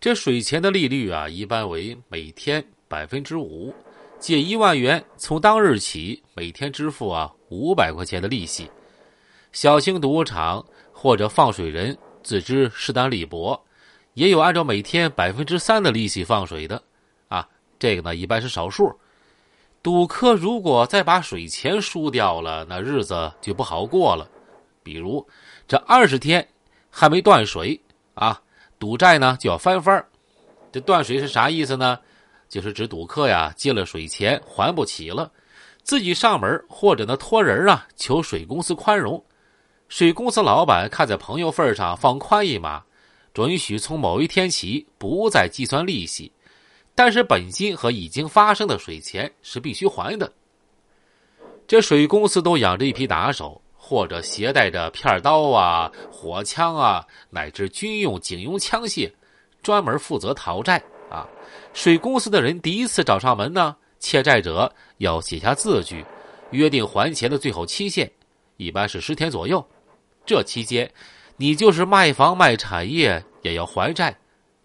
这水钱的利率啊，一般为每天百分之五，借一万元，从当日起每天支付啊五百块钱的利息。小型赌场或者放水人自知势单力薄，也有按照每天百分之三的利息放水的，啊，这个呢一般是少数。赌客如果再把水钱输掉了，那日子就不好过了。比如这二十天还没断水啊，赌债呢就要翻番儿这断水是啥意思呢？就是指赌客呀借了水钱还不起了，自己上门或者呢托人啊求水公司宽容。水公司老板看在朋友份上放宽一马，准许从某一天起不再计算利息，但是本金和已经发生的水钱是必须还的。这水公司都养着一批打手，或者携带着片刀啊、火枪啊，乃至军用警用枪械，专门负责讨债啊。水公司的人第一次找上门呢，欠债者要写下字据，约定还钱的最后期限，一般是十天左右。这期间，你就是卖房卖产业也要还债，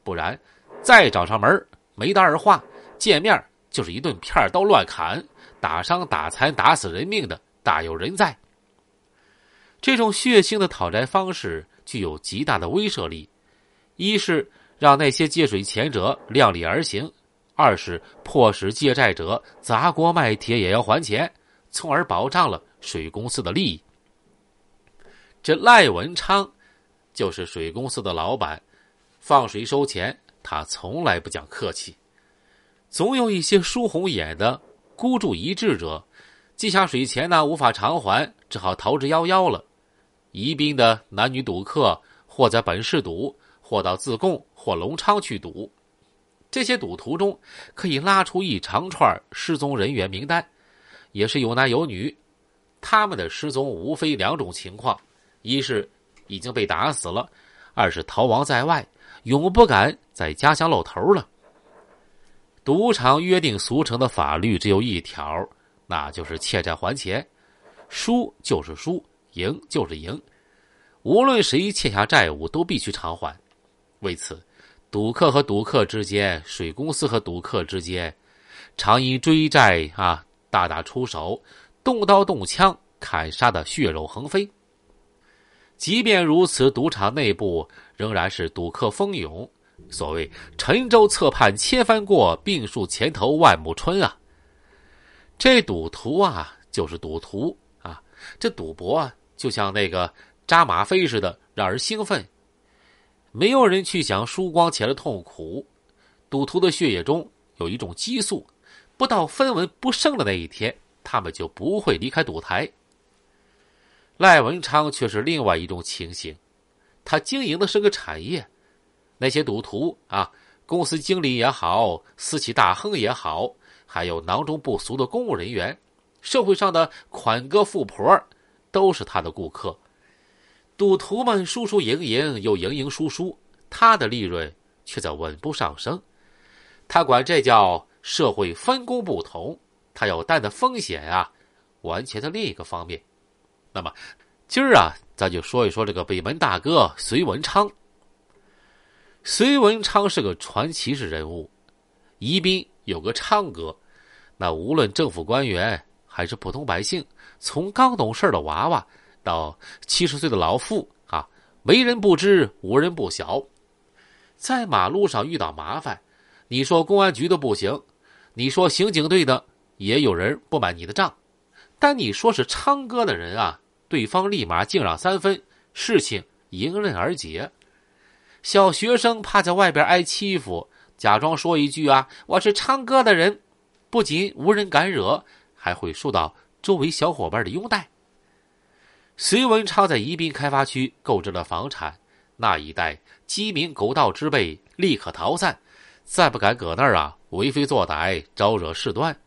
不然再找上门没得二话，见面就是一顿片刀乱砍，打伤打残打死人命的大有人在。这种血腥的讨债方式具有极大的威慑力，一是让那些借水钱者量力而行，二是迫使借债者砸锅卖铁也要还钱，从而保障了水公司的利益。这赖文昌，就是水公司的老板，放水收钱，他从来不讲客气。总有一些输红眼的孤注一掷者，借下水钱呢无法偿还，只好逃之夭夭了。宜宾的男女赌客，或在本市赌，或到自贡或隆昌去赌。这些赌徒中，可以拉出一长串失踪人员名单，也是有男有女。他们的失踪无非两种情况。一是已经被打死了，二是逃亡在外，永不敢在家乡露头了。赌场约定俗成的法律只有一条，那就是欠债还钱，输就是输，赢就是赢，无论谁欠下债务都必须偿还。为此，赌客和赌客之间，水公司和赌客之间，常因追债啊大打出手，动刀动枪，砍杀的血肉横飞。即便如此，赌场内部仍然是赌客蜂拥。所谓“沉舟侧畔千帆过，病树前头万木春”啊，这赌徒啊就是赌徒啊，这赌博啊就像那个扎马飞似的，让人兴奋。没有人去想输光钱的痛苦。赌徒的血液中有一种激素，不到分文不剩的那一天，他们就不会离开赌台。赖文昌却是另外一种情形，他经营的是个产业，那些赌徒啊，公司经理也好，私企大亨也好，还有囊中不俗的公务人员，社会上的款哥富婆，都是他的顾客。赌徒们输输赢赢，又赢赢输输，他的利润却在稳步上升。他管这叫社会分工不同，他要担的风险啊，完全在另一个方面。那么，今儿啊，咱就说一说这个北门大哥隋文昌。隋文昌是个传奇式人物，宜宾有个昌哥，那无论政府官员还是普通百姓，从刚懂事的娃娃到七十岁的老妇啊，为人不知，无人不晓。在马路上遇到麻烦，你说公安局的不行，你说刑警队的也有人不买你的账，但你说是昌哥的人啊。对方立马敬让三分，事情迎刃而解。小学生怕在外边挨欺负，假装说一句啊，我是昌哥的人，不仅无人敢惹，还会受到周围小伙伴的拥戴。隋文昌在宜宾开发区购置了房产，那一带鸡鸣狗盗之辈立刻逃散，再不敢搁那儿啊为非作歹，招惹事端。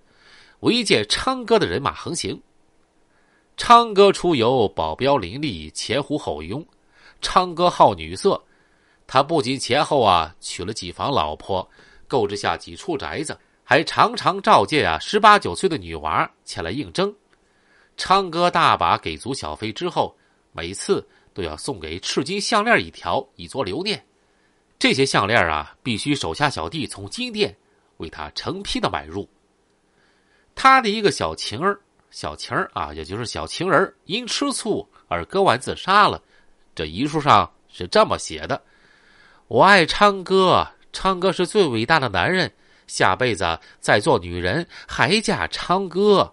唯见昌哥的人马横行。昌哥出游，保镖林立，前呼后拥。昌哥好女色，他不仅前后啊娶了几房老婆，购置下几处宅子，还常常召见啊十八九岁的女娃前来应征。昌哥大把给足小费之后，每次都要送给赤金项链一条，以作留念。这些项链啊，必须手下小弟从金店为他成批的买入。他的一个小情儿，小情儿啊，也就是小情人，因吃醋而割腕自杀了。这遗书上是这么写的：“我爱昌哥，昌哥是最伟大的男人，下辈子再做女人还嫁昌哥。”